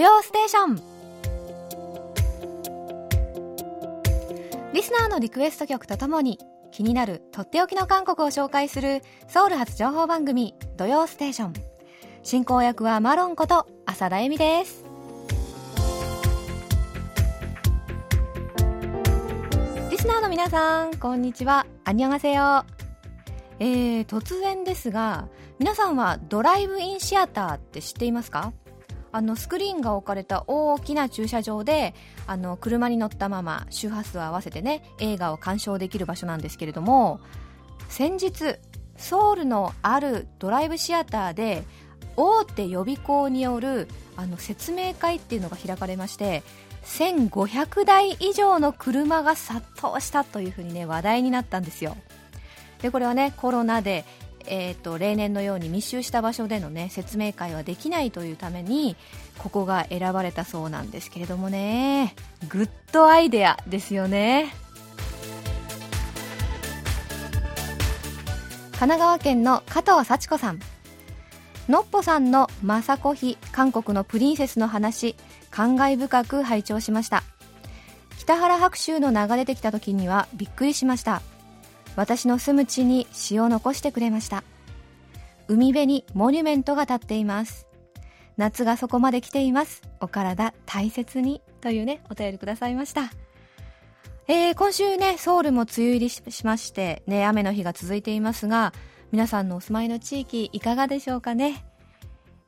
曜ステーション。リスナーのリクエスト曲とともに気になるとっておきの韓国を紹介するソウル発情報番組土曜ステーション。進行役はマロンこと浅田恵美です。リスナーの皆さんこんにちは。アニョンハセヨえー、突然ですが皆さんはドライブインシアターって知っていますか？あのスクリーンが置かれた大きな駐車場であの車に乗ったまま周波数を合わせてね映画を鑑賞できる場所なんですけれども先日ソウルのあるドライブシアターで大手予備校によるあの説明会っていうのが開かれまして1500台以上の車が殺到したというふうにね話題になったんですよ。でこれはねコロナで、えーと、例年のように密集した場所でのね説明会はできないというためにここが選ばれたそうなんですけれどもね。グッドアイデアですよね。神奈川県の加藤幸子さん。のっぽさんの雅子妃韓国のプリンセスの話感慨深く拝聴しました。北原白秋の流れてきた時にはびっくりしました。私の住む地に詩を残してくれました。海辺にモニュメントが立っています。夏がそこまで来ています。お体大切にというねお便りくださいました。えー、今週ねソウルも梅雨入りしましてね雨の日が続いていますが皆さんのお住まいの地域いかがでしょうかね。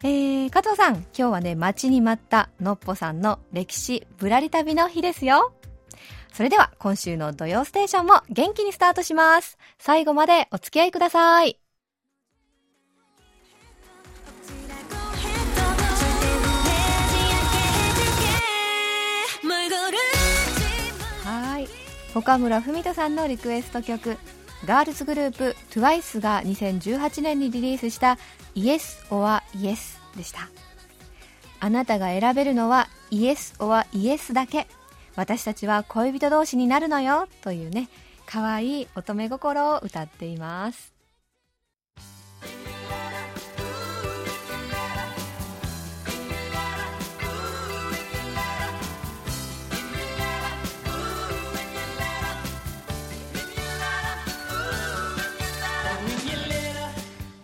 えー、加藤さん今日はね待ちに待ったのっぽさんの歴史ぶらり旅の日ですよ。それでは今週の土曜ステーションも元気にスタートします。最後までお付き合いください。はい。岡村文人さんのリクエスト曲、ガールズグループ TWICE が2018年にリリースした Yes or Yes でした。あなたが選べるのは Yes or Yes だけ。私たちは恋人同士になるのよというね可愛い乙女心を歌っています。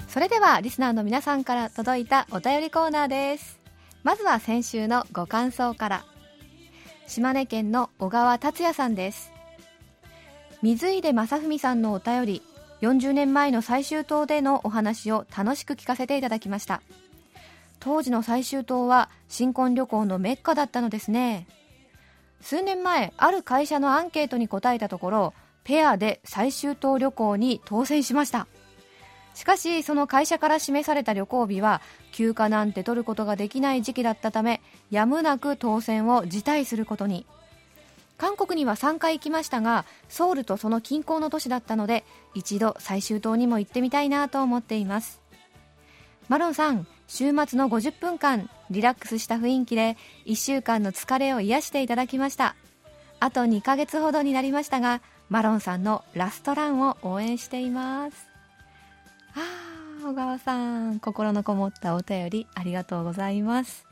それではリスナーの皆さんから届いたお便りコーナーです。まずは先週のご感想から。島根県の小川達也さんです。水出正文さんのお便り40年前の最終島でのお話を楽しく聞かせていただきました。当時の最終島は新婚旅行のメッカだったのですね。数年前ある会社のアンケートに答えたところペアで最終島旅行に当選しました。しかしその会社から示された旅行日は休暇なんて取ることができない時期だったためやむなく当選を辞退することに。韓国には3回行きましたがソウルとその近郊の都市だったので一度最終島にも行ってみたいなと思っています。マロンさん週末の50分間リラックスした雰囲気で1週間の疲れを癒していただきました。あと2ヶ月ほどになりましたがマロンさんのラストランを応援しています。あ小川さん心のこもったお便りありがとうございます。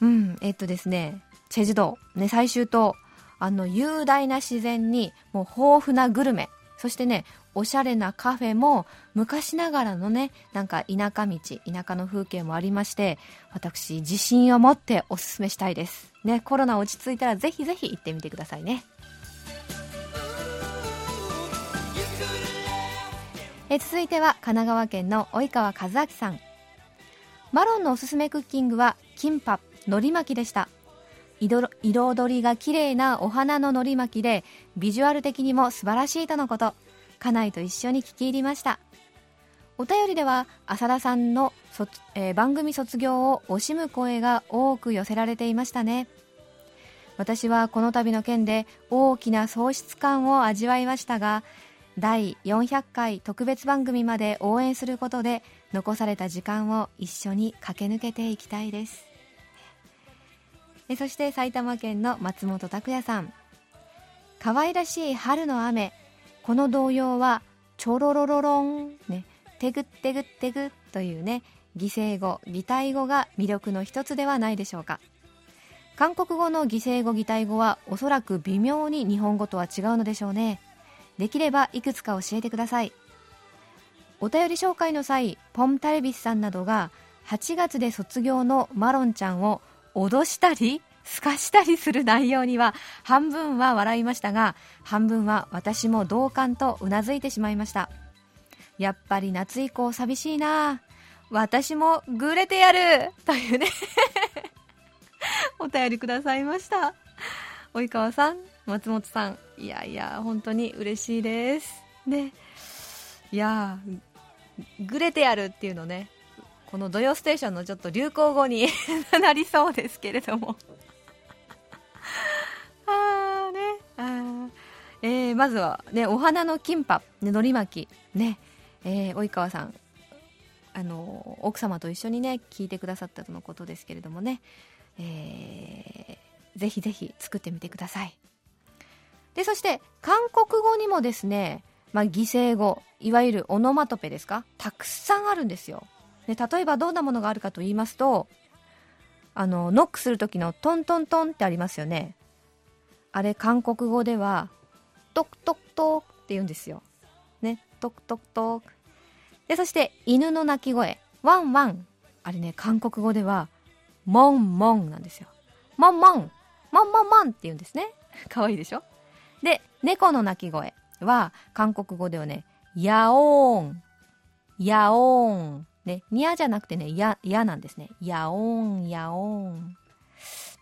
うんえっとですねチェジュ島ね最終島あの雄大な自然にもう豊富なグルメ。そしてねおしゃれなカフェも昔ながらのねなんか田舎道田舎の風景もありまして私自信を持っておすすめしたいです。ねコロナ落ち着いたらぜひぜひ行ってみてくださいね。え続いては神奈川県の及川和明さん。マロンのおすすめクッキングはキンパ海苔巻きでした。彩りが綺麗なお花の海苔巻きでビジュアル的にも素晴らしいとのこと。家内と一緒に聞き入りました。お便りでは浅田さんのえー、番組卒業を惜しむ声が多く寄せられていましたね。私はこの度の件で大きな喪失感を味わいましたが第400回特別番組まで応援することで残された時間を一緒に駆け抜けていきたいです。そして埼玉県の松本拓也さん。可愛らしい春の雨。この童謡はちょろろろろんね。テグテグテグ。というね擬声語擬態語が魅力の一つではないでしょうか。韓国語の擬声語擬態語はおそらく微妙に日本語とは違うのでしょうね。できればいくつか教えてください。お便り紹介の際ポンタレビスさんなどが8月で卒業のマロンちゃんを脅したり透かしたりする内容には半分は笑いましたが半分は私も同感とうなずいてしまいました。やっぱり夏以降寂しいな。私もグレてやる。というね。お便りくださいました。及川さん。松本さんいやいや本当に嬉しいです。ねいやグレてやるっていうのねこの「土曜ステーション」のちょっと流行語に なりそうですけれども。あーねあ、えー、まずはねお花のキンパ、ね、のり巻きね。えー、及川さんあの奥様と一緒にね聞いてくださったとのことですけれどもね、えー、ぜひぜひ作ってみてください。でそして韓国語にもですね、まあ、擬声語いわゆるオノマトペですか？たくさんあるんですよ。で例えばどんなものがあるかと言いますとあのノックする時のトントントンってありますよね。あれ韓国語では똑똑똑 って言うんですよ。ね 똑똑똑。で、そして犬の鳴き声、ワンワン。あれね、韓国語では、モンモンなんですよ。モンモン。モンモンモンって言うんですね。かわいいでしょ？で、猫の鳴き声は、韓国語ではね、ヤオーン。ヤオーン。ね、ニャじゃなくてね、ヤ、ヤなんですね。ヤオーン、ヤオーン。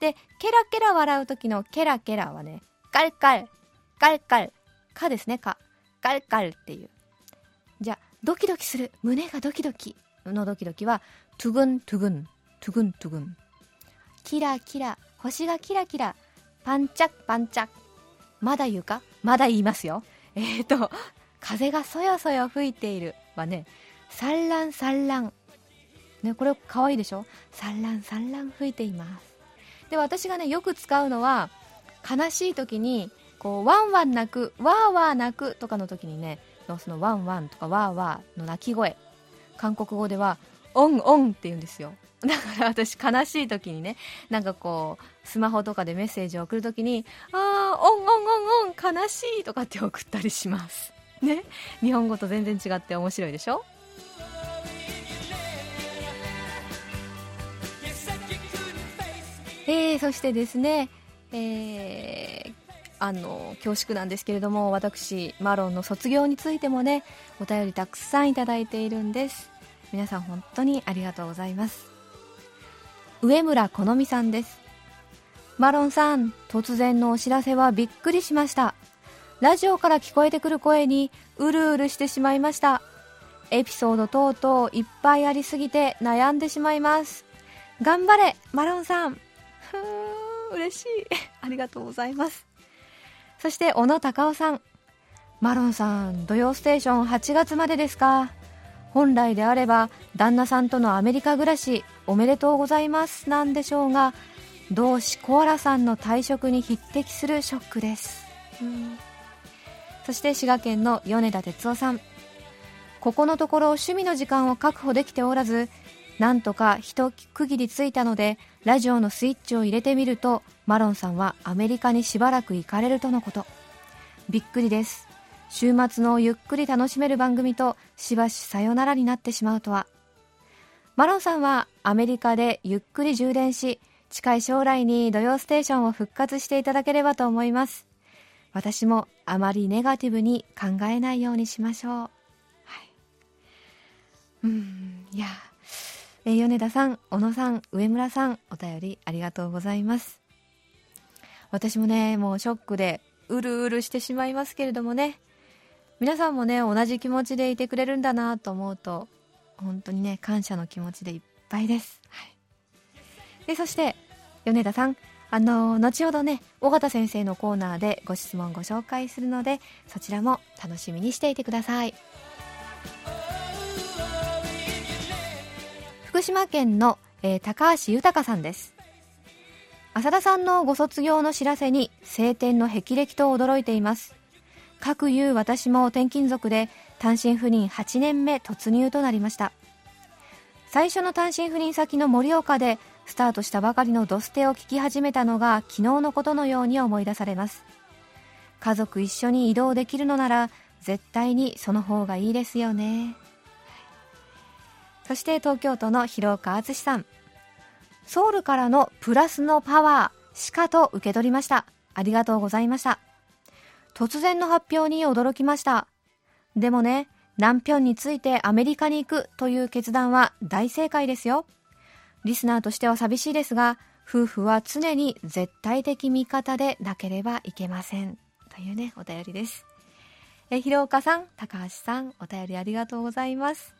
で、ケラケラ笑う時のケラケラはね、カルカル、カルカル、カですね、カ。カルカルっていう。じゃあ、ドキドキする胸がドキドキのドキドキはトゥグントゥグントゥグントゥグンキラキラ星がキラキラパンチャッパンチャッまだ言うか？まだ言いますよ。えーと風がそよそよ吹いている。はね 살랑살랑 ねこれかわいいでしょ？살랑살랑 吹いています。で私がねよく使うのは悲しい時にこうワンワン泣くワーワー泣くとかの時にねのそのワンワンとかワーワーの鳴き声。韓国語ではオンオンって言うんですよ。だから私悲しい時にねなんかこうスマホとかでメッセージを送る時にあーオンオンオンオン悲しいとかって送ったりします。ね？日本語と全然違って面白いでしょ？えー、そしてですね、えー、あの恐縮なんですけれども私マロンの卒業についてもねお便りたくさんいただいているんです。皆さん本当にありがとうございます。上村好美さんです。マロンさん突然のお知らせはびっくりしました。ラジオから聞こえてくる声にうるうるしてしまいました。エピソード等々いっぱいありすぎて悩んでしまいます。頑張れマロンさん。ふー嬉しい。ありがとうございます。そして小野隆夫さん。マロンさん土曜ステーション8月までですか。本来であれば旦那さんとのアメリカ暮らしおめでとうございますなんでしょうが同志コアラさんの退職に匹敵するショックです、そして滋賀県の米田哲夫さん。ここのところ趣味の時間を確保できておらずなんとか一区切りついたのでラジオのスイッチを入れてみるとマロンさんはアメリカにしばらく行かれるとのこと。びっくりです週末のゆっくり楽しめる番組としばしさよならになってしまうとは。マロンさんはアメリカでゆっくり充電し近い将来に土曜ステーションを復活していただければと思います。私もあまりネガティブに考えないようにしましょう。はい。うんいや。え、米田さん、小野さん、上村さん、お便りありがとうございます。私もね、もうショックで、うるうるしてしまいますけれどもね、皆さんもね、同じ気持ちでいてくれるんだなと思うと、本当にね、感謝の気持ちでいっぱいです。はい。で、そして、米田さん、あの、後ほどね、尾形先生のコーナーでご質問ご紹介するので、そちらも楽しみにしていてください。福島県の、えー、高橋豊さんです浅田さんのご卒業の知らせに晴天の霹靂と驚いています各言う私も転勤族で単身赴任8年目突入となりました。最初の単身赴任先の盛岡でスタートしたばかりのドステを聞き始めたのが昨日のことのように思い出されます。家族一緒に移動できるのなら絶対にその方がいいですよね。そして東京都の広岡敦さん。ソウルからのプラスのパワーしかと受け取りました。ありがとうございました。突然の発表に驚きました。でもね南平についてアメリカに行くという決断は大正解ですよ。リスナーとしては寂しいですが夫婦は常に絶対的味方でなければいけません。というねお便りです。え広岡さん高橋さんお便りありがとうございます。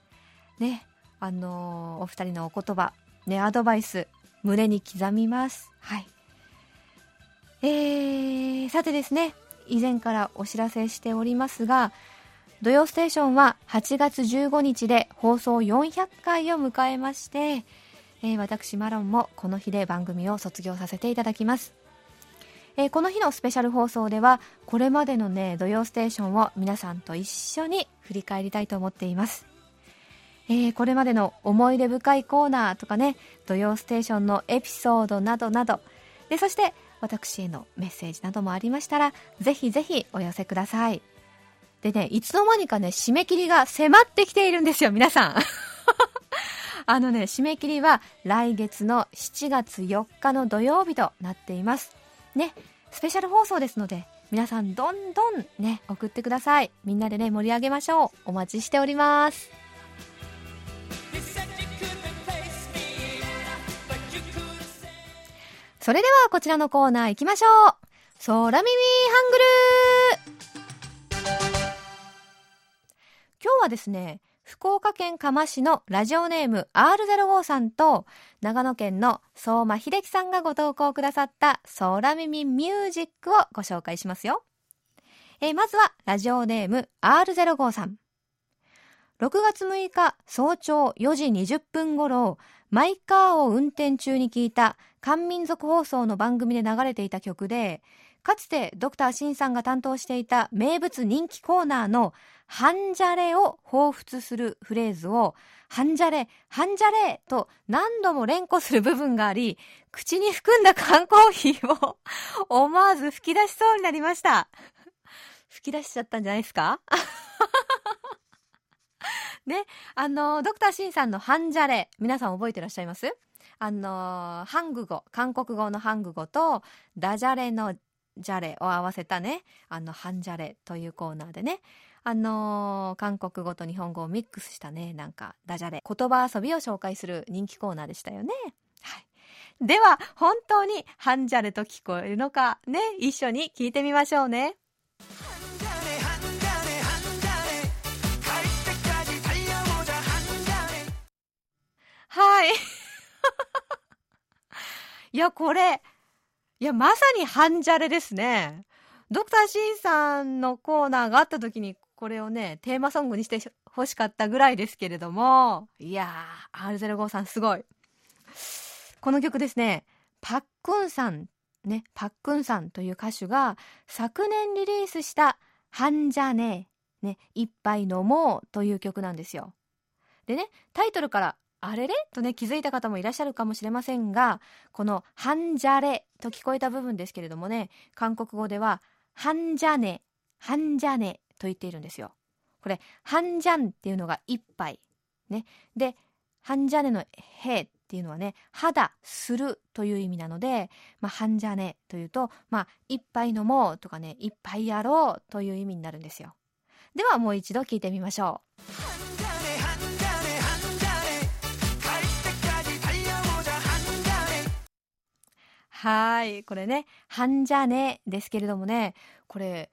ねあのー、お二人のお言葉ねアドバイス胸に刻みます。はい。えー、さてですね以前からお知らせしておりますが土曜ステーションは8月15日で放送400回を迎えまして、えー、私マロンもこの日で番組を卒業させていただきます、えー、この日のスペシャル放送ではこれまでのね土曜ステーションを皆さんと一緒に振り返りたいと思っています。えー、これまでの思い出深いコーナーとかね土曜ステーションのエピソードなどなど。でそして私へのメッセージなどもありましたらぜひぜひお寄せくださいでね、いつの間にかね、締め切りが迫ってきているんですよ、皆さん。あのね、締め切りは来月の7月4日の土曜日となっています。ね、スペシャル放送ですので、皆さんどんどんね、送ってください。みんなでね、盛り上げましょう。お待ちしております。それではこちらのコーナー行きましょう。空耳ハングル今日はですね、福岡県嘉麻市のラジオネーム R05 さんと長野県の相馬秀樹さんがご投稿くださった空耳ミュージックをご紹介しますよ。えー、まずはラジオネーム R05 さん。6月6日早朝4時20分頃、マイカーを運転中に聞いた漢民族放送の番組で流れていた曲で、かつてドクターシンさんが担当していた名物人気コーナーのハンジャレを彷彿するフレーズを、ハンジャレ、ハンジャレと何度も連呼する部分があり、口に含んだ缶コーヒーを 思わず吹き出しそうになりました。吹き出しちゃったんじゃないですか？ね、あの、ドクターシンさんのハンジャレ、皆さん覚えてらっしゃいます？あの、ハング語、韓国語のハング語と、ダジャレのジャレを合わせたね、あの、ハンジャレというコーナーでね、あのー、韓国語と日本語をミックスしたね、なんか、ダジャレ、言葉遊びを紹介する人気コーナーでしたよね。はい。では、本当にハンジャレと聞こえるのか、ね、一緒に聞いてみましょうね。はい。いや、これ、いや、まさにハンジャレですね。ドクターシンさんのコーナーがあった時にこれをね、テーマソングにして欲しかったぐらいですけれども、いやー、R05 さんすごい。この曲ですね、パックンさん、ね、パックンさんという歌手が昨年リリースしたハンジャネ、ね、一杯飲もうという曲なんですよ。でね、タイトルからあれれ？とね、気づいた方もいらっしゃるかもしれませんが、このハンジャレと聞こえた部分ですけれどもね、韓国語では、ハンジャネ、ハンジャネと言っているんですよ。これ、ハンジャンっていうのが一杯。ね。で、ハンジャネのヘっていうのはね、肌するという意味なので、まあ、ハンジャネというと、まあ、一杯飲もうとかね、一杯やろうという意味になるんですよ。ではもう一度聞いてみましょう。はい。これね、ハンジャネですけれどもね、これ、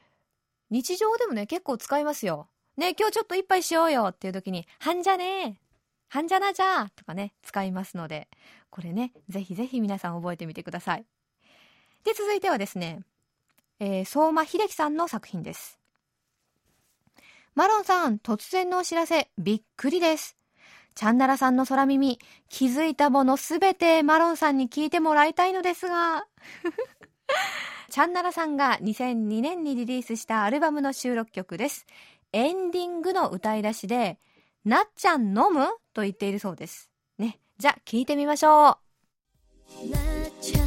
日常でもね、結構使いますよ。ね、今日ちょっと一杯しようよっていう時に、はんじゃねはんじゃなじゃとかね、使いますので、これね、ぜひぜひ皆さん覚えてみてください。で、続いてはですね、えー、相馬秀樹さんの作品です。マロンさん、突然のお知らせ、びっくりです。チャンナラさんの空耳、気づいたものすべてマロンさんに聞いてもらいたいのですが。チャンナラさんが2002年にリリースしたアルバムの収録曲です。エンディングの歌い出しで、なっちゃん飲むと言っているそうです。じゃあ聞いてみましょうなっちゃ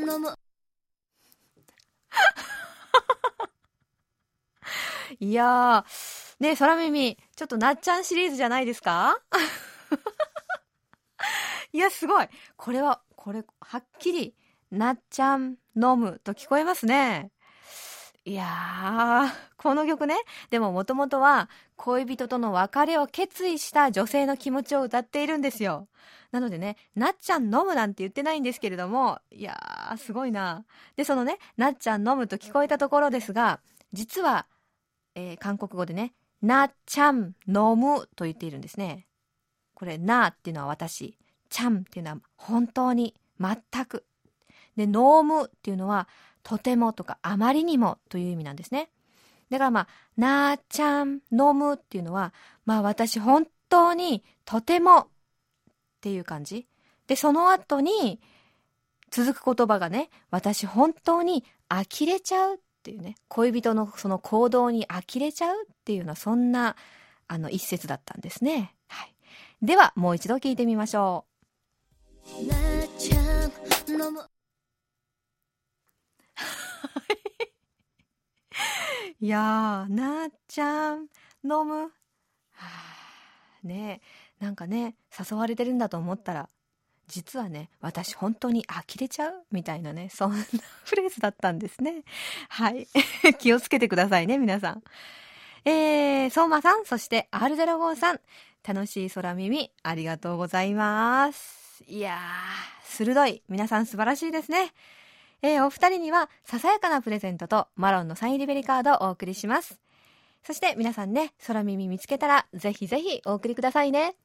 んのも いやーね空耳ちょっとなっちゃんシリーズじゃないですか？いやすごい。これはこれはっきりなっちゃん飲むと聞こえますね。いやーこの曲ね。でももともとは恋人との別れを決意した女性の気持ちを歌っているんですよ。なのでねなっちゃん飲むなんて言ってないんですけれどもいやーすごいな。でそのねなっちゃん飲むと聞こえたところですが実は、えー韓国語でねなっちゃん飲むと言っているんですね。これなっていうのは私。ちゃんっていうのは本当に全く。で飲むっていうのはとてもとかあまりにもという意味なんですね。だからまあなーちゃん飲むっていうのはまあ私本当にとてもっていう感じ。でその後に続く言葉がね私本当に呆れちゃうっていうね恋人のその行動に呆れちゃうっていうようなそんなあの一節だったんですね、はい、ではもう一度聞いてみましょう。なっちゃんのも いやーなっちゃん飲む。はあねえなんかね誘われてるんだと思ったら実はね私本当に呆れちゃうみたいなねそんなフレーズだったんですね。はい。気をつけてくださいね皆さん。えー、相馬さんそして R05 さん。楽しい空耳ありがとうございます。いやー鋭い。皆さん素晴らしいですね。えーお二人にはささやかなプレゼントとマロンのサインリベリカードをお送りします。そして皆さんね空耳見つけたらぜひぜひお送りくださいね。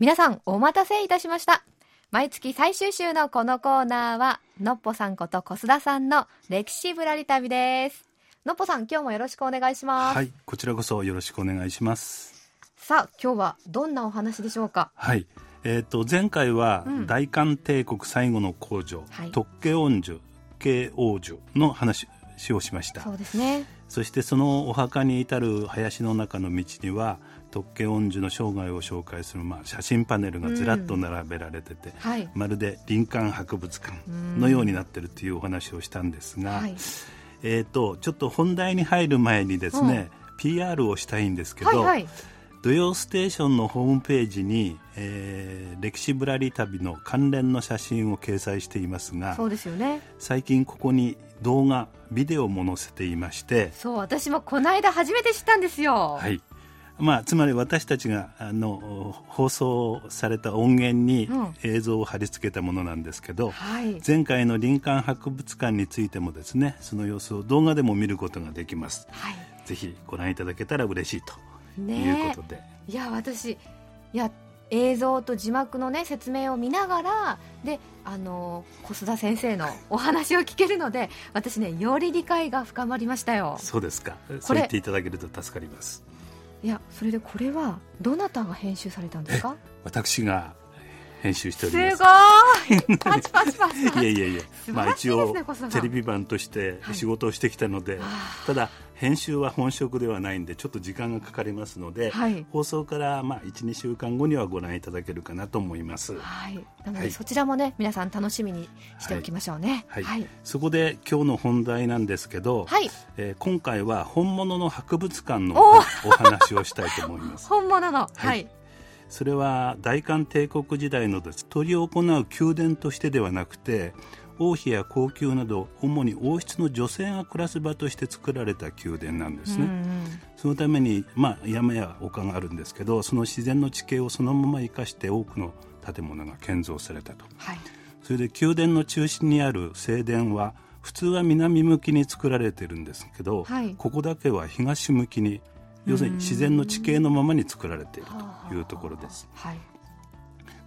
皆さんお待たせいたしました。毎月最終週のこのコーナーはのっぽさんこと小須田さんの歴史ぶらり旅です。のっぽさん今日もよろしくお願いします、はい、こちらこそよろしくお願いします。さあ今日はどんなお話でしょうか？はい、えっ、と前回はうん。大韓帝国最後の皇女、はい。特慶恩寿慶王女の話をしました。そうですね。そしてそのお墓に至る林の中の道には特慶恩寿の生涯を紹介する、まあ、写真パネルがずらっと並べられてて、はい。まるで林間博物館のようになってるっていうお話をしたんですが、はい。えー、とちょっと本題に入る前にですね、PR をしたいんですけど、はいはい。土曜ステーションのホームページに、えー歴史ぶらり旅の関連の写真を掲載していますがそうですよね。最近ここに動画ビデオも載せていまして、そう私もこの間初めて知ったんですよ。はいまあ、つまり私たちがあの放送された音源にうん。映像を貼り付けたものなんですけど、はい。前回の林間博物館についてもですねその様子を動画でも見ることができます。はい。ぜひご覧いただけたら嬉しいというねことで、いや私いや映像と字幕のね説明を見ながらであの小須田先生のお話を聞けるので私ねより理解が深まりましたよ。そうですか。そう言っていただけると助かりますいやそれでこれはどなたが編集されたんですか？私が編集しておすります。ごい。パチパチパチいやいやいや素晴まあ一応テレビ版としてはい仕事をしてきたので、あただ編集は本職ではないんでちょっと時間がかかりますので、はい。放送からまあ12週間後にはご覧いただけるかなと思います。はい。なのではいそちらもね皆さん楽しみにしておきましょうね。はい。はい。そこで今日の本題なんですけど、はい。えー今回は本物の博物館のおお話をしたいと思います。本物の。はい。それは大韓帝国時代のです。執り行う宮殿としてではなくて王妃や皇宮など主に王室の女性が暮らす場として作られた宮殿なんですね、うんうん。そのために、まあ、山や丘があるんですけどその自然の地形をそのまま生かして多くの建物が建造されたと。はい。それで宮殿の中心にある正殿は普通は南向きに作られてるんですけど、はい。ここだけは東向きに要するに自然の地形のままに作られているというところです。はい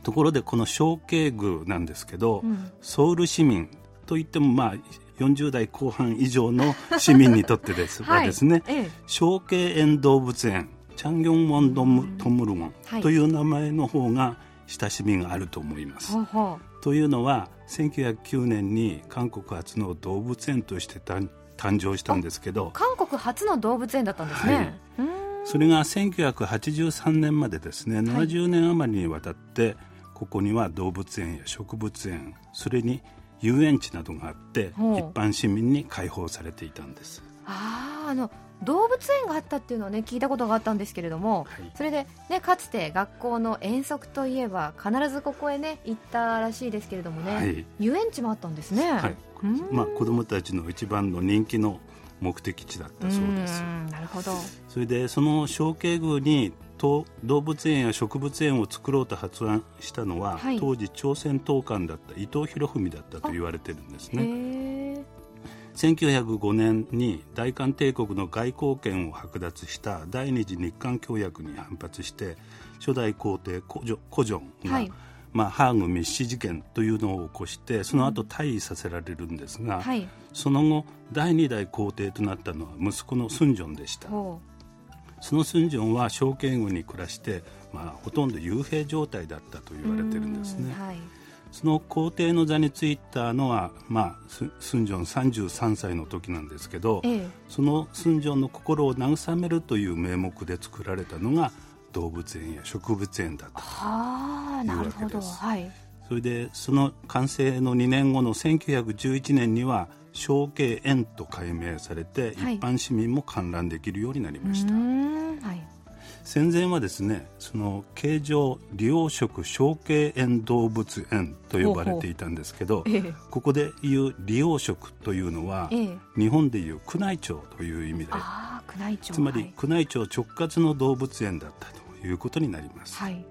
ところでこの小慶宮なんですけど、うん。ソウル市民といってもまあ40代後半以上の市民にとってです, はい。はですねええ。小慶園動物園チャンギョンウォンドムトムルウォはい。ンという名前の方が親しみがあると思います。ほ。うほというのは1909年に韓国初の動物園として誕誕生したんですけどう韓国初の動物園だったんですね、はい。それが1983年までですね70年余りにわたってここには動物園や植物園それに遊園地などがあって一般市民に開放されていたんです。あーあの動物園があったっていうのはね聞いたことがあったんですけれども、はい。それで、ね、かつて学校の遠足といえば必ずここへね行ったらしいですけれどもね、はい。遊園地もあったんですね。はい。うん。まあ、子どもたちの一番の人気の目的地だったそうです。んなるほど。それでその小慶宮にと動物園や植物園を作ろうと発案したのは、はい。当時朝鮮統監だった伊藤博文だったと言われてるんですへねえ1905年に大韓帝国の外交権を剥奪した第二次日韓協約に反発して初代皇帝コジョコジョンが、はい。まあ、ハーグ密使事件というのを起こしてその後退位させられるんですが、はい。その後第二代皇帝となったのは息子のスンジョンでした。ほそのスンジョンは小慶宮に暮らして、まあ、ほとんど幽閉状態だったとう言われてるんですね。うはい。その皇帝の座についたのは、まあ、ススンジョン33歳の時なんですけど、ええ。そのスンジョンの心を慰めるという名目で作られたのが動物園や植物園だったはあなるほど。いうわけです。はい。それでその完成の2年後の1911年には小慶園と改名されて、はい。一般市民も観覧できるようになりうました。はい。戦前はですねその形状利用食小慶園動物園と呼ばれていたんですけどええ。ここでいう利用食というのは、ええ。日本でいう宮内庁という意味でつまりはい。宮内庁直轄の動物園だったということになります、はい。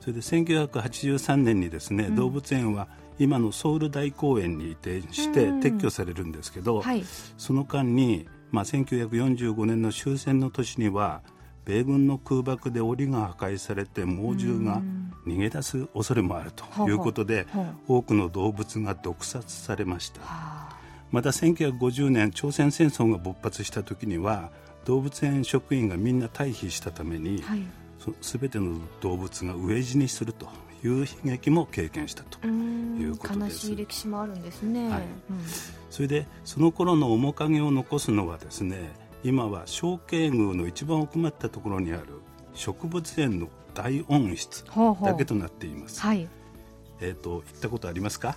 それで1983年にですね、うん。動物園は今のソウル大公園に移転してうん。撤去されるんですけど、はい。その間に、まあ、1945年の終戦の年には米軍の空爆で檻が破壊されて猛獣が逃げ出す恐れもあるということで多くの動物が毒殺されました。はあ。また1950年朝鮮戦争が勃発した時には動物園職員がみんな退避したために、はい。そ全ての動物が飢え死にするという悲劇も経験したということ悲です。しい歴史もあるんですね、はい。うん。それでその頃の面影を残すのはですね今は小慶宮の一番奥まったところにある植物園の大温室ほうほう。だけとなっています。はい。えっ、と行ったことありますか？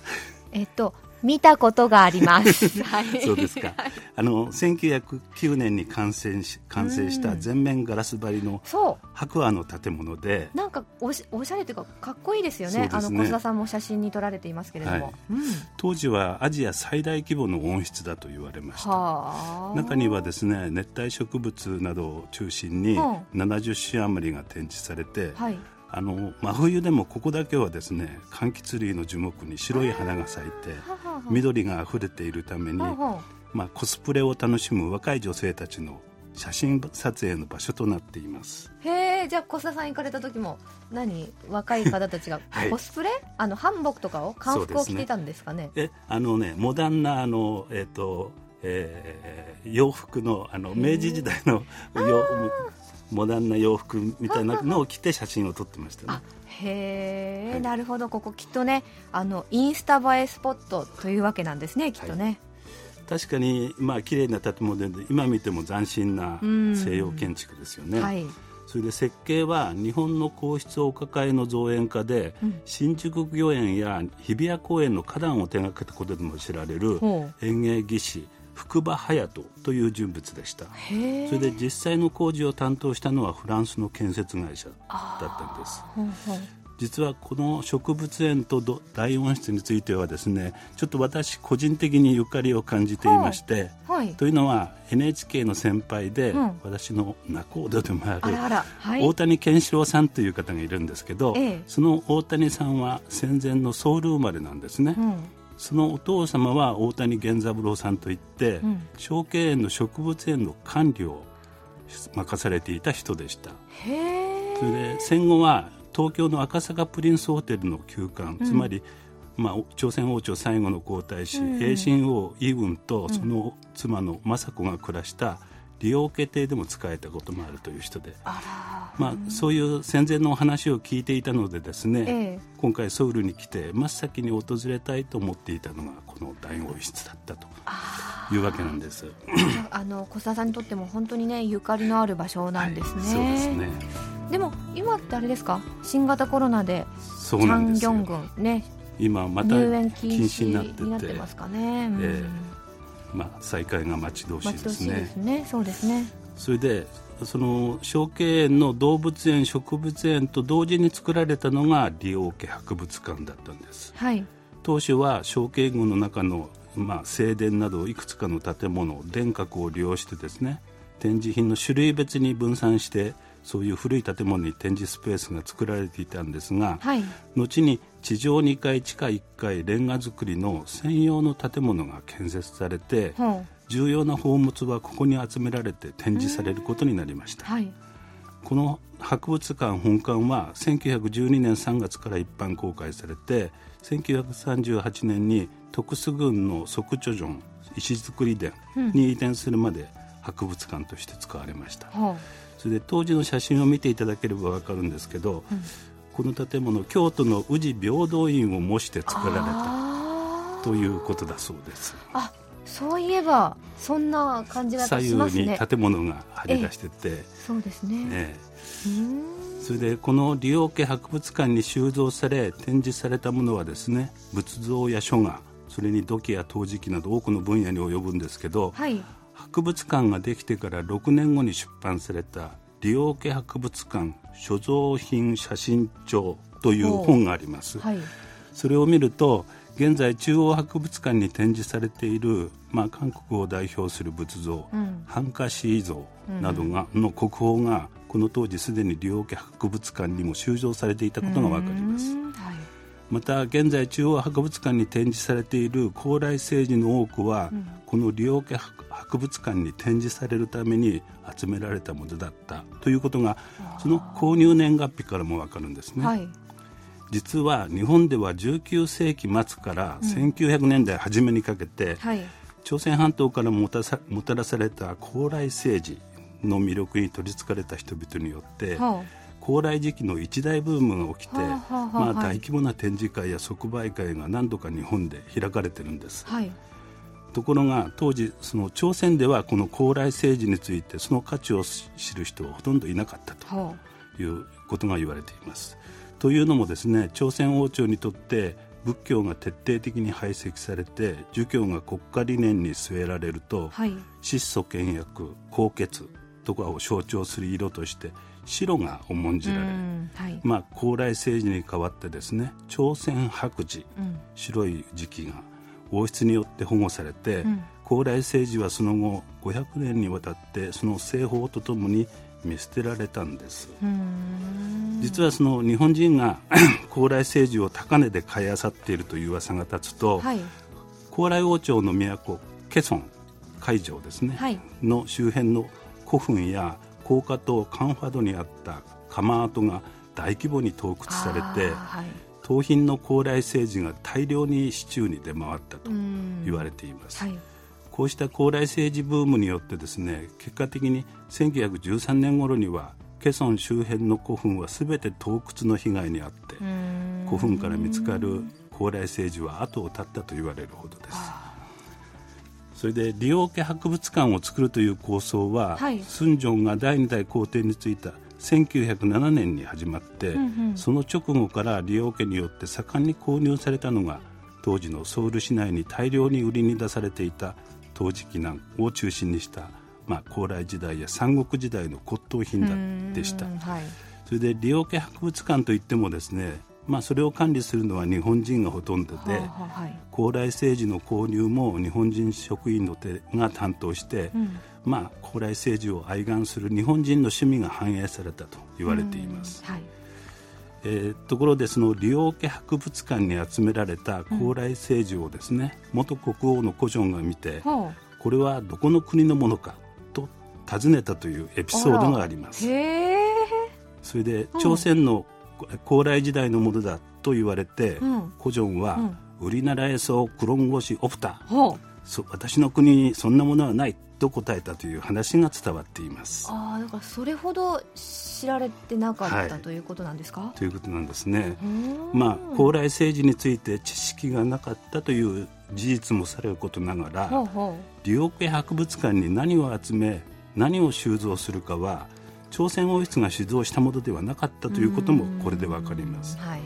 えっと見たことがあります。はい。そうですか。あの1909年に完成し完成した全面ガラス張りのそ白亜の建物でうなんかおしおしゃれというかかっこいいですよね。ね。あの小須田さんも写真に撮られていますけれども、はい。うん。当時はアジア最大規模の温室だと言われました。はあ。中にはですね熱帯植物などを中心にうん。70種余りが展示されて、はいあの真冬でもここだけはですね柑橘類の樹木に白い花が咲いてははは緑が溢れているために、ははまあ、コスプレを楽しむ若い女性たちの写真撮影の場所となっています。へえじゃあ小須田さん行かれた時も何若い方たちが はい。コスプレ、あの韓服とかを漢服を着ていたんですかね？えあのねモダンなあの、えっとえー洋服のあの明治時代の洋モダンな洋服みたいなのを着て写真を撮ってましたね。あへえ、はい。なるほど。ここきっとねあのインスタ映えスポットというわけなんですねきっとね、確かにまあ綺麗な建物で今見ても斬新なうん。西洋建築ですよね、はい、それで設計は日本の皇室お抱えの造園家で、うん。新宿御苑や日比谷公園の花壇を手掛けたことでも知られるほ園芸技師福場隼人という人物でした。それで実際の工事を担当したのはフランスの建設会社だったんです。実はこの植物園とど大温室についてはですねちょっと私個人的にゆかりを感じていまして、はい。というのは NHK の先輩で、うん。私の仲人でもある大谷健志郎さんという方がいるんですけど、ええ。その大谷さんは戦前のソウル生まれなんですね、うんそのお父様は大谷源三郎さんといって、うん。小慶園の植物園の管理を任されていた人でした。それで戦後は東京の赤坂プリンスホテルの旧館、つまり、まあ、朝鮮王朝最後の皇太子、うん。王イウンとその妻の雅子が暮らした利用家庭でも使えたこともあるという人で、あまあ、そういう戦前のお話を聞いていたのでですね、ええ。今回ソウルに来て真っ先に訪れたいと思っていたのがこの大王室だったというわけなんです。ら あの小沢さんにとっても本当にねゆかりのある場所なんですね、はいそうですね。でも今ってあれですか？新型コロナでチャンギョン郡ね今また入園禁禁止止になってて。ますかね、うん。えまあ、再開が待ち遠しいですね。ですね。そうですね。それでその小慶園の動物園植物園と同時に作られたのが利王家博物館だったんです。はい。当初は小慶宮の中の、まあ、正殿などいくつかの建物殿閣を利用してですね展示品の種類別に分散してそういう古い建物に展示スペースが作られていたんですが、はい。後に地上2階地下1階レンガ造りの専用の建物が建設されてほう。重要な宝物はここに集められて展示されることになりました。はい。この博物館本館は1912年3月から一般公開されて1938年に徳須郡の即著城石造り殿に移転するまで博物館として使われました、ほうそれで当時の写真を見ていただければ分かるんですけど、この建物京都の宇治平等院を模して作られたということだそうです。あそういえばそんな感じが左右しますね。に建物が張り出してて、そうですね、それでこの利用家博物館に収蔵され展示されたものはですね仏像や書画それに土器や陶磁器など多くの分野に及ぶんですけど、はい博物館ができてから6年後に出版された利用家博物館所蔵品写真帳という本があります、はい。それを見ると現在中央博物館に展示されている、まあ、韓国を代表する仏像、うん。ハンカシー像などが、の国宝がこの当時すでに利用家博物館にも収蔵されていたことが分かりますまた現在中央博物館に展示されている高麗政治の多くは、この利用家博物館に展示されるために集められたものだったということがその購入年月日からも分かるんですね、はい。実は日本では19世紀末から1900年代初めにかけて、はい。朝鮮半島からもたさもたらされた高麗政治の魅力に取りつかれた人々によっては高麗時期の一大ブームが起きて、はあはあはあまあ、はい大規模な展示会や即売会が何度か日本で開かれてるんです。あはい。ところが当時その朝鮮ではこの高麗政治についてその価値を知る人はほとんどいなかったとほいうことが言われています。というのもですね朝鮮王朝にとって仏教が徹底的に排斥されて儒教が国家理念に据えられると、うはい。質素倹約高潔とかを象徴する色として白が重んじられ、うんはい。まあ、高麗政治に代わってですね朝鮮白磁うん。白い時期が王室によって保護されて、うん。高麗政治はその後500年にわたってその製法とともに見捨てられたんです。実はその日本人が 高麗政治を高値で買い漁っているという噂が立つと、はい。高麗王朝の都ケソン海城ですね、はい。の周辺の古墳や高架とカンファドにあった窯跡が大規模に盗掘されてはい。盗品の高麗政治が大量に市中に出回ったとうん。言われています、はい。こうした高麗政治ブームによってですね結果的に1913年頃にはケソン周辺の古墳は全て盗掘の被害に遭って古墳から見つかる高麗政治は後を絶ったと言われるほどですそれで利用家博物館を作るという構想は、はい。スンジョンが第二代皇帝に就いた1907年に始まって、うんうん。その直後から利用家によって盛んに購入されたのが当時のソウル市内に大量に売りに出されていた陶磁器なんを中心にした、まあ、高麗時代や三国時代の骨董品だでした。はい。それで利用家博物館といってもですね、まあ、それを管理するのは日本人がほとんどで、高麗政治の購入も日本人職員の手が担当して、うん。まあ、高麗政治を愛玩する日本人の趣味が反映されたと言われています、はい。えーところでその利用家博物館に集められた高麗政治をですね、元国王の古城が見てほこれはどこの国のものかと尋ねたというエピソードがあります。それで朝鮮の高麗時代のものだと言われて、うん。古城は、売り習えそうクロンゴシオプタ私の国にそんなものはないと答えたという話が伝わっています。ああだからそれほど知られてなかった、はいということなんですか？ということなんですね。まあ、高麗政治について知識がなかったという事実もされることながらほ李王家博物館に何を集め何を収蔵するかは朝鮮王室が主導したものではなかったうということもこれでわかります。はい。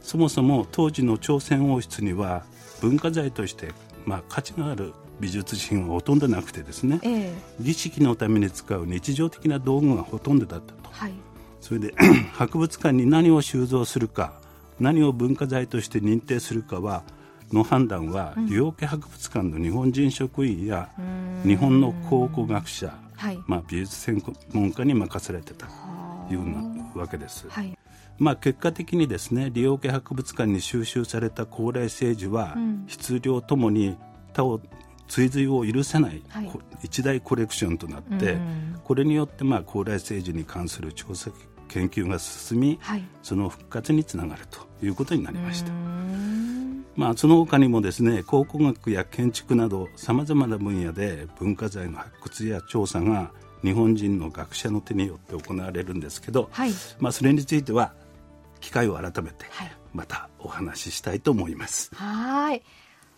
そもそも当時の朝鮮王室には文化財として、まあ、価値がある美術品はほとんどなくてですねええ。儀式のために使う日常的な道具がほとんどだったと。はい。それで 博物館に何を収蔵するか何を文化財として認定するかはの判断は李王家博物館の日本人職員やうーん。日本の考古学者、はい。まあ、美術専門家に任されてたとはいうなわけです、はい。まあ、結果的にですね李王家博物館に収集された高麗政治は、うん。質量ともに他を追随を許さない、はい。こ一大コレクションとなって、うんこれによってまあ高麗政治に関する調査研究が進みはい。その復活につながるということになりましたまあ、その他にもですね考古学や建築などさまざまな分野で文化財の発掘や調査が日本人の学者の手によって行われるんですけど、はいまあ、それについては機会を改めてはいまたお話ししたいと思います。はーい。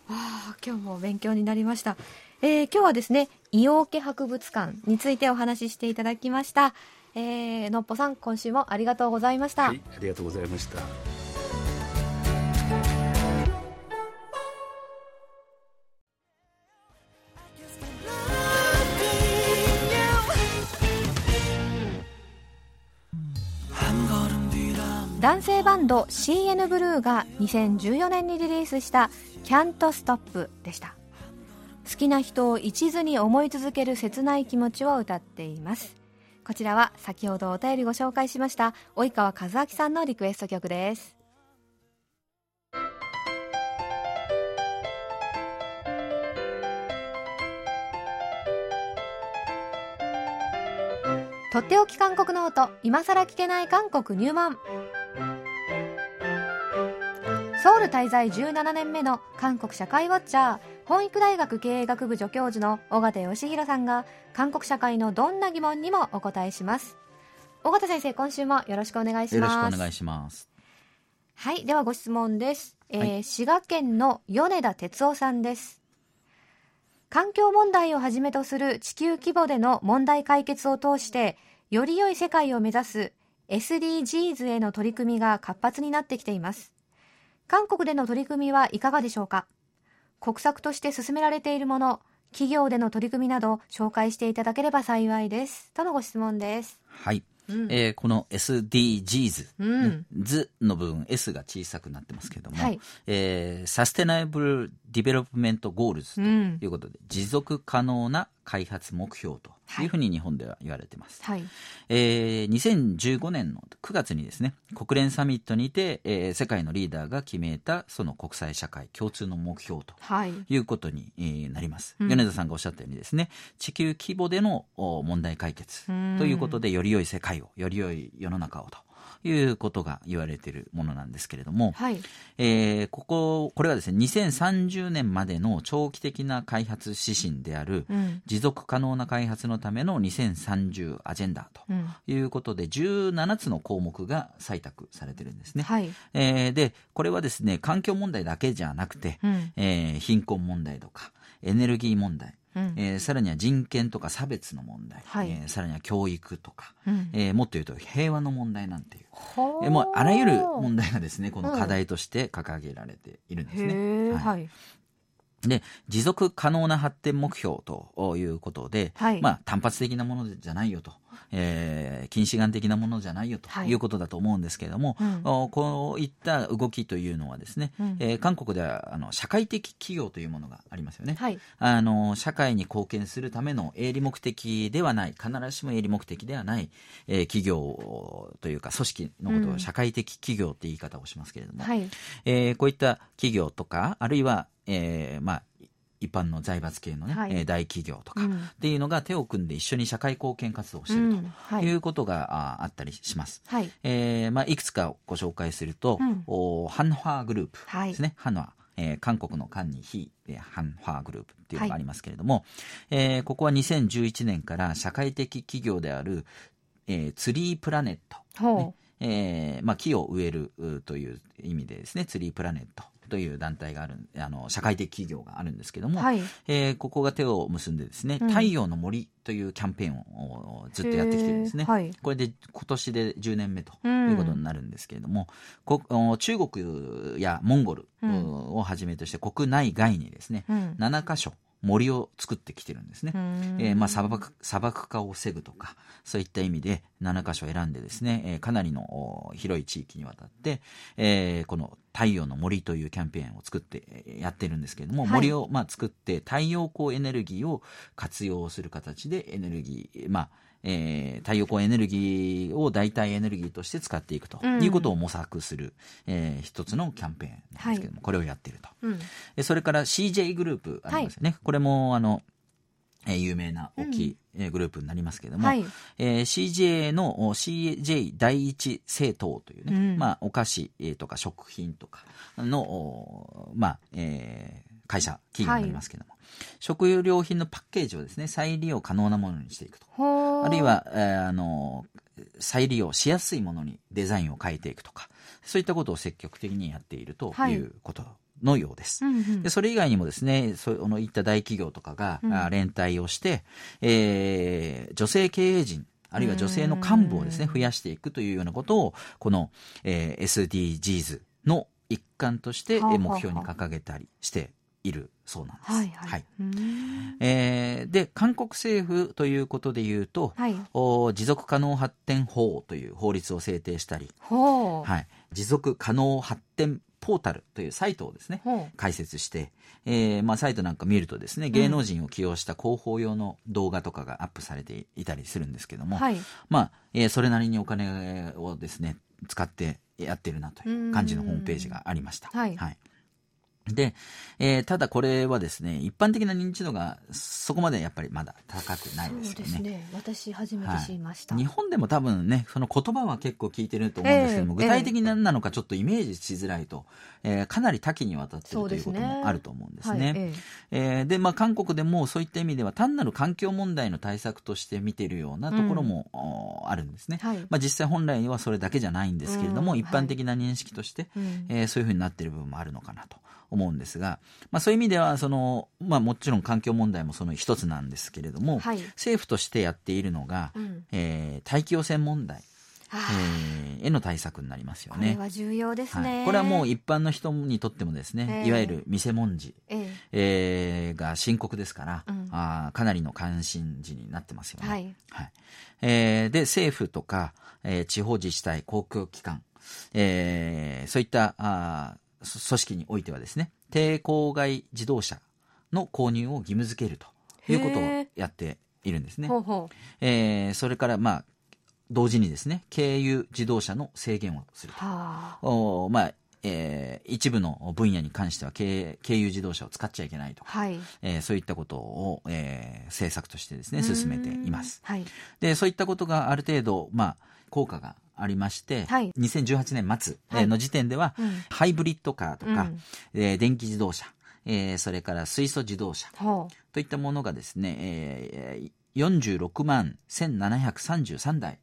ああ、今日も勉強になりました。えー今日はですね、伊王家博物館についてお話ししていただきました。えーのっぽさん、今週もありがとうございました。はい、ありがとうございました。男性バンド CN ブルーが2014年にリリースした「Can't Stop」でした。好きな人を一途に思い続ける切ない気持ちを歌っています。こちらは先ほどお便りご紹介しました及川和明さんのリクエスト曲です。とっておき韓国ノート今さら聞けない韓国入門。ソウル滞在17年目の韓国社会ウォッチャー弘益大学経営学部助教授の緒方義広さんが韓国社会のどんな疑問にもお答えします。尾形先生今週もよろしくお願いしよろますしくお願いします。はいではご質問です、えーはい。滋賀県の米田哲夫さんです。環境問題をはじめとする地球規模での問題解決を通してより良い世界を目指す SDGs への取り組みが活発になってきています韓国での取り組みはいかがでしょうか？国策として進められているもの企業での取り組みなど紹介していただければ幸いです。とのご質問です、はい。うん。えーこの SDGs、うん。図の部分 S が小さくなってますけれども、はい。えー Sustainable Development Goals とうん。いうことで、持続可能な開発目標というふうに日本では言われてます。はい。えー2015年の9月にですね国連サミットにて、えー世界のリーダーが決めたその国際社会共通の目標とはい。いうことにえーなります、うん。米田さんがおっしゃったようにですね地球規模でのお問題解決うん。ということでより良い世界をより良い世の中をということが言われているものなんですけれども、はい。えーこここれはですね2030年までの長期的な開発指針であるうん。持続可能な開発のための2030アジェンダとうん。いうことで17つの項目が採択されてるんですね。はい。えーでこれはですね環境問題だけじゃなくて、うん。えー貧困問題とかエネルギー問題、うん。えーさらには人権とか差別の問題、はい。えーさらには教育とか、うん。えーもっと言うと平和の問題なんていう、えーもうあらゆる問題がですねこの課題として掲げられているんですね。へえはい。はいで持続可能な発展目標ということで、はい。まあ、単発的なものじゃないよと、えー近視眼的なものじゃないよとはい。いうことだと思うんですけれども、うん。おこういった動きというのはですね、うん。えー韓国ではあの社会的企業というものがありますよね。はい。あの社会に貢献するための営利目的ではない必ずしも営利目的ではない、えー企業というか組織のことうん。を社会的企業って言い方をしますけれども、はい。えーこういった企業とかあるいは、えーまあ、一般の財閥系のね、はい。えー大企業とかうん。っていうのが手を組んで一緒に社会貢献活動をしているとい。うことが、ああったりします。はい。えーまあ、いくつかご紹介すると、うん。おハンファーグループはいですね、ハンファー、えー韓国の韓に非、えーハンファーグループっていうのがありますけれども、えーここは2011年から社会的企業である、えーツリープラネット、ほえーまあ、木を植えるうという意味でですね、ツリープラネットという団体がある、あの、社会的企業があるんですけども、はい。えーここが手を結んでですね、うん。太陽の森というキャンペーンをずっとやってきてるんですね。はい。これで今年で10年目とうんいうことになるんですけれども、こお中国やモンゴルうん。をはじめとして国内外にですね、うん。7カ所森を作ってきてるんですね。うんえーまあ、砂漠砂漠化を防ぐとかそういった意味で7カ所選んでですね、えーかなりのお広い地域にわたって、えーこの太陽の森というキャンペーンを作ってえーやってるんですけれども、はい森をまあ作って太陽光エネルギーを活用する形でエネルギー、まあえー太陽光エネルギーを代替エネルギーとして使っていくとうん。いうことを模索する、えー一つのキャンペーンなんですけども、これをやっていると。うん。でそれから CJ グループありますよね。これも、あの、えー有名な大きい、えーグループになりますけれども、はい。えー CJ のお CJ 第一政党というね、うん。まあ、お菓子、えーとか食品とかの、おまあ、えー会社、企業になりますけども、食料品のパッケージをですね、再利用可能なものにしていくと。あるいは、えーあの、再利用しやすいものにデザインを変えていくとか、そういったことを積極的にやっているとはい。いうことのようです。うんうん。でそれ以外にもですね、そうのいった大企業とかが、う連帯をして、えー女性経営陣、あるいは女性の幹部をですね、うん増やしていくというようなことを、この、えー SDGs の一環として、目標に掲げたりしているそうなんです。はいはい。うん。えーで、韓国政府ということで言うと、はい。お持続可能発展法という法律を制定したり、はい、持続可能発展ポータルというサイトをですね、開設して、えーまあ、サイトなんか見るとですね、芸能人を起用した広報用の動画とかがアップされていたりするんですけども、はい。まあ、えーそれなりにお金をですね、使ってやってるなという感じのホームページがありました。はいで、えーただこれはですね、一般的な認知度がそこまでやっぱりまだ高くないですよね。そうですね。私初めて知りました、日本でも多分ね、その言葉は結構聞いてると思うんですけども、ええ具体的に何なのかちょっとイメージしづらいと、えーかなり多岐にわたってるということもあると思うんですはいね。え。えーで、まあ、韓国でもそういった意味では単なる環境問題の対策として見ているようなところも、おあるんですね。はい。まあ、実際本来はそれだけじゃないんですけれども、うん。一般的な認識として、うん。えーそういうふうになっている部分もあるのかなと思うんですが、まあ、そういう意味ではその、まあ、もちろん環境問題もその一つなんですけれども、はい。政府としてやっているのが、うん。えー大気汚染問題、えーへの対策になりますよこれね。は重要ですね、はい、これはもう一般の人にとってもですね、ええいわゆる見せ文字、ええーが深刻ですから、うん。あーかなりの関心事になってますよね。えはい。えーで、政府とか、えー地方自治体、公共機関、えーそういったあ組織においてはですね、低郊外自動車の購入を義務付けるということをやっているんですね。ほえーそれから、まあ、同時にですね、軽油自動車の制限をするうは。おまあ、えー一部の分野に関しては軽軽油自動車を使っちゃいけないとか、はいえーそういったことを、えー政策としてですね、進めています。はいで、そういったことがある程度、まあ、効果がありまして、はい。2018年末の時点では、うん。ハイブリッドカーとか、うん。えー電気自動車、えーそれから水素自動車ほといったものがですね、えー46万1733台、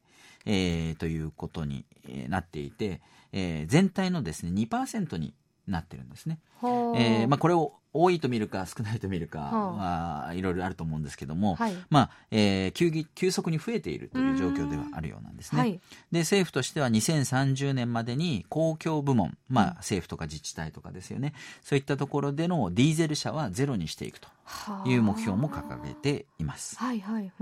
えーということにえーなっていて、えー全体のですね、2%になってるんですね。えーまあ、これを多いと見るか少ないと見るかはは、いろいろあると思うんですけども、はいまあ、えー急激急速に増えているという状況ではあるようなんですね。はいで、政府としては2030年までに公共部門、まあ、政府とか自治体とかですよね。そういったところでのディーゼル車はゼロにしていくとはあいう目標も掲げています。はいはい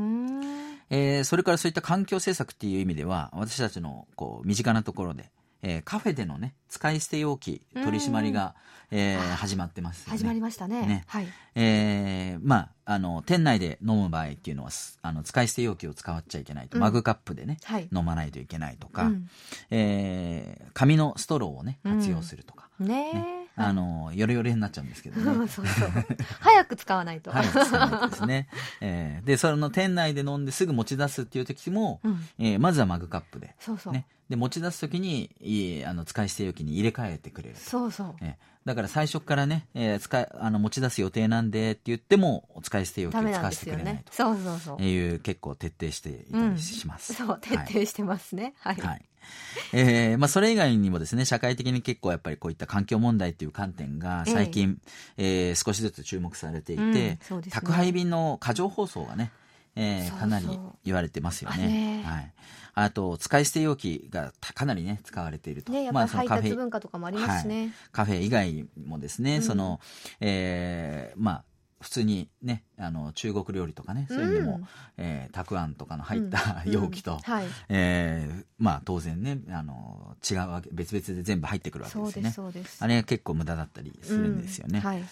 えーそれからそういった環境政策っていう意味では、私たちのこう身近なところで、えーカフェでのね、使い捨て容器取り締まりが、えー始まってますよね。始まりましたね。ね。はい。えーまあ、あの、店内で飲む場合っていうのは、すあの、使い捨て容器を使っちゃいけないと、うん。マグカップでね、はい。飲まないといけないとか、うん。えー紙のストローをね、活用するとか、ねえねあの、ヨレヨレになっちゃうんですけどね。そうそう。早く使わないと。はい、使わないとですね。えーで、その店内で飲んですぐ持ち出すっていう時も、うんえーまずはマグカップで。そうそう。ね。で、持ち出す時に、いいあの、使い捨て容器に入れ替えてくれると。そうそう。えーだから最初からね、えー使い、あの、持ち出す予定なんでって言っても、お使い捨て容器を使わ。せてくれないと。そうそうそう。いう結構徹底していたりします。そう、徹はい底してますね。はい。はい。えーまあ、それ以外にもですね、社会的に結構やっぱりこういった環境問題っていう観点が最近、えー少しずつ注目されていて、うんね宅配便の過剰包装がね、えーそうそうかなり言われてますよあね。ねはい。あと、使い捨て容器がたかなりね、使われていると。ね、やっぱり配達文化とかもありますしね。カフェ以外もですね、うんその、えーまあ、普通にね、あの、中国料理とかね、そういうのも、うんえーたくあんとかの入った、容器と、うんはい。えーまあ当然ね、あの、違うわけ、別々で全部入ってくるわけです、ね。そうです。あれが結構無駄だったりするんですよね。うんはい。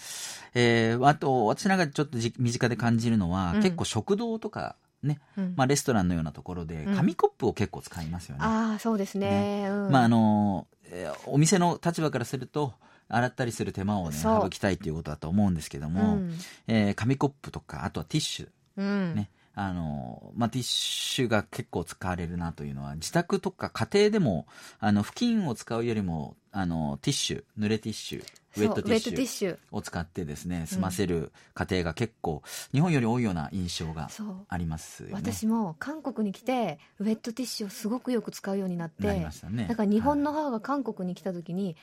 えーあと、私なんかちょっとじ身近で感じるのは、うん結構食堂とかね、うんまあレストランのようなところで、うん紙コップを結構使いますよね。ああ、そうですね。うんまああの、えーお店の立場からすると、洗ったりする手間をね、省きたいっていうことだと思うんですけどうも、ん。えー紙コップとか、あとはティッシュ、うん。ね、あの、まあ、ティッシュが結構使われるなというのは、自宅とか家庭でも、あの、布巾を使うよりも、あの、ティッシュ、濡れティッシュ、ウェットティッシュ。を使ってですね、済ませる家庭が結構、日本より多いような印象が。ありますよね。私も韓国に来てウェットティッシュをすごくよく使うようになってなりましたね。だから日本のはい母が韓国に来た時に、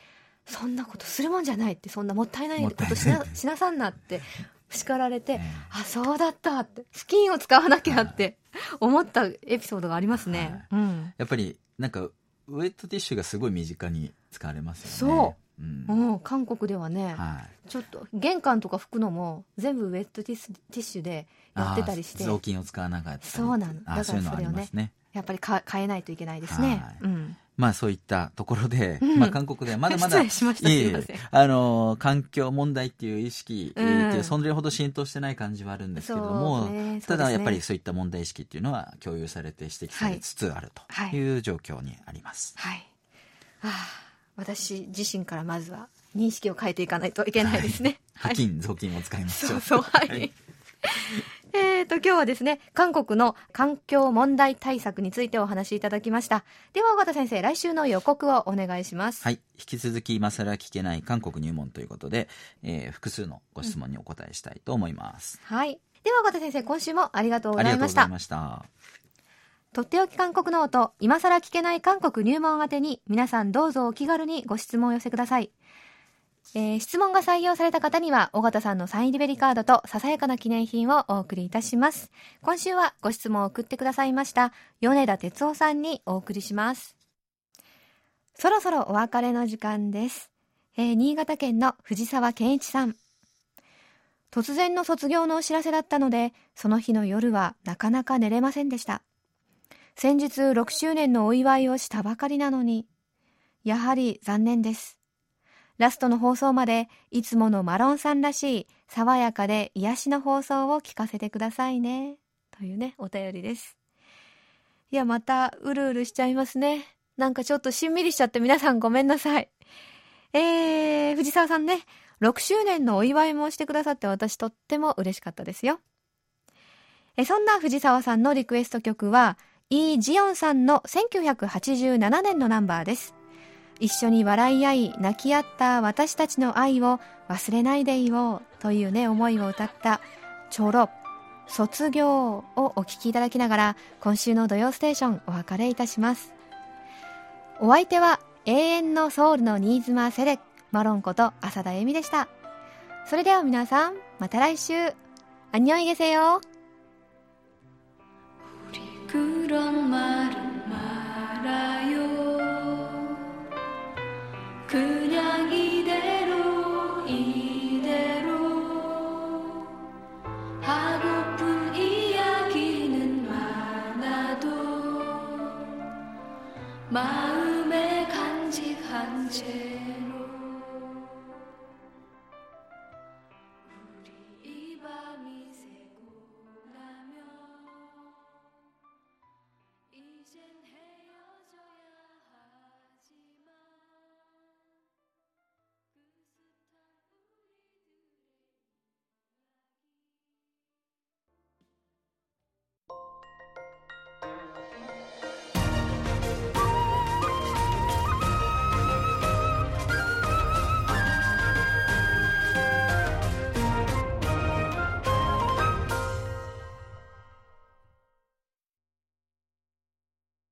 そんなことするもんじゃないってそんなもったいないことしなしなさんなって叱られて、ええあそうだったってスキンを使わなきゃって思ったエピソードがありますね、うん。やっぱり、なんか、ウェットティッシュがすごい身近に使われますよね。。そう。ん。うん、韓国ではね、はい。ちょっと玄関とか拭くのも全部ウェットティッシュティッシュでやってたりして。雑巾を使わなかったりそうなのだからそれをねね。やっぱりか変えないといけないですね、はい。うん、まあそういったところで、うんまあ韓国ではまだまだ、しましたいえあの、環境問題っていう意識、っていうそれほど浸透してない感じはあるんですけれども、ねただやっぱりそういった問題意識っていうのは共有されて指摘されつつあるという状況にあります。はい。はあ、私自身からまずは認識を変えていかないといけないですね。はい。布巾、雑巾を使いましょう。そうそう、はい。えーと、今日はですね、韓国の環境問題対策についてお話しいただきました。では、尾形先生、来週の予告をお願いします。はい。引き続き今更聞けない韓国入門ということで、えー複数のご質問にお答えしたいと思います。はい。では、尾形先生、今週もありがとうごありざいました。がとうございました。とっておき韓国ノート、今更聞けない韓国入門宛てに、皆さんどうぞお気軽にご質問を寄せください。えー質問が採用された方には、尾形さんのサインリベリカードとささやかな記念品をお送りいたします。今週はご質問を送ってくださいました、米田哲夫さんにお送りします。そろそろお別れの時間です。えー新潟県の藤沢健一さん。突然の卒業のお知らせだったので、その日の夜はなかなか寝れませんでした。先日6周年のお祝いをしたばかりなのに、やはり残念です。ラストの放送までいつものマロンさんらしい爽やかで癒しの放送を聞かせてくださいね。というね、お便りです。いや、またうるうるしちゃいますね。なんかちょっとしんみりしちゃって皆さんごめんなさい。えー、藤沢さんね、6周年のお祝いもしてくださって私とっても嬉しかったですよ。えそんな藤沢さんのリクエスト曲は、イー・ジヨンさんの1987年のナンバーです。一緒に笑い合い、泣き合った私たちの愛を忘れないでいようというね、思いを歌った、チョロ、卒業をお聴きいただきながら、今週の土曜ステーションお別れいたします。お相手は、永遠のソウルの新妻セレマロンこと浅田恵美でした。それでは皆さん、また来週。안녕히계세요。 그런 말은 말아요 Christ.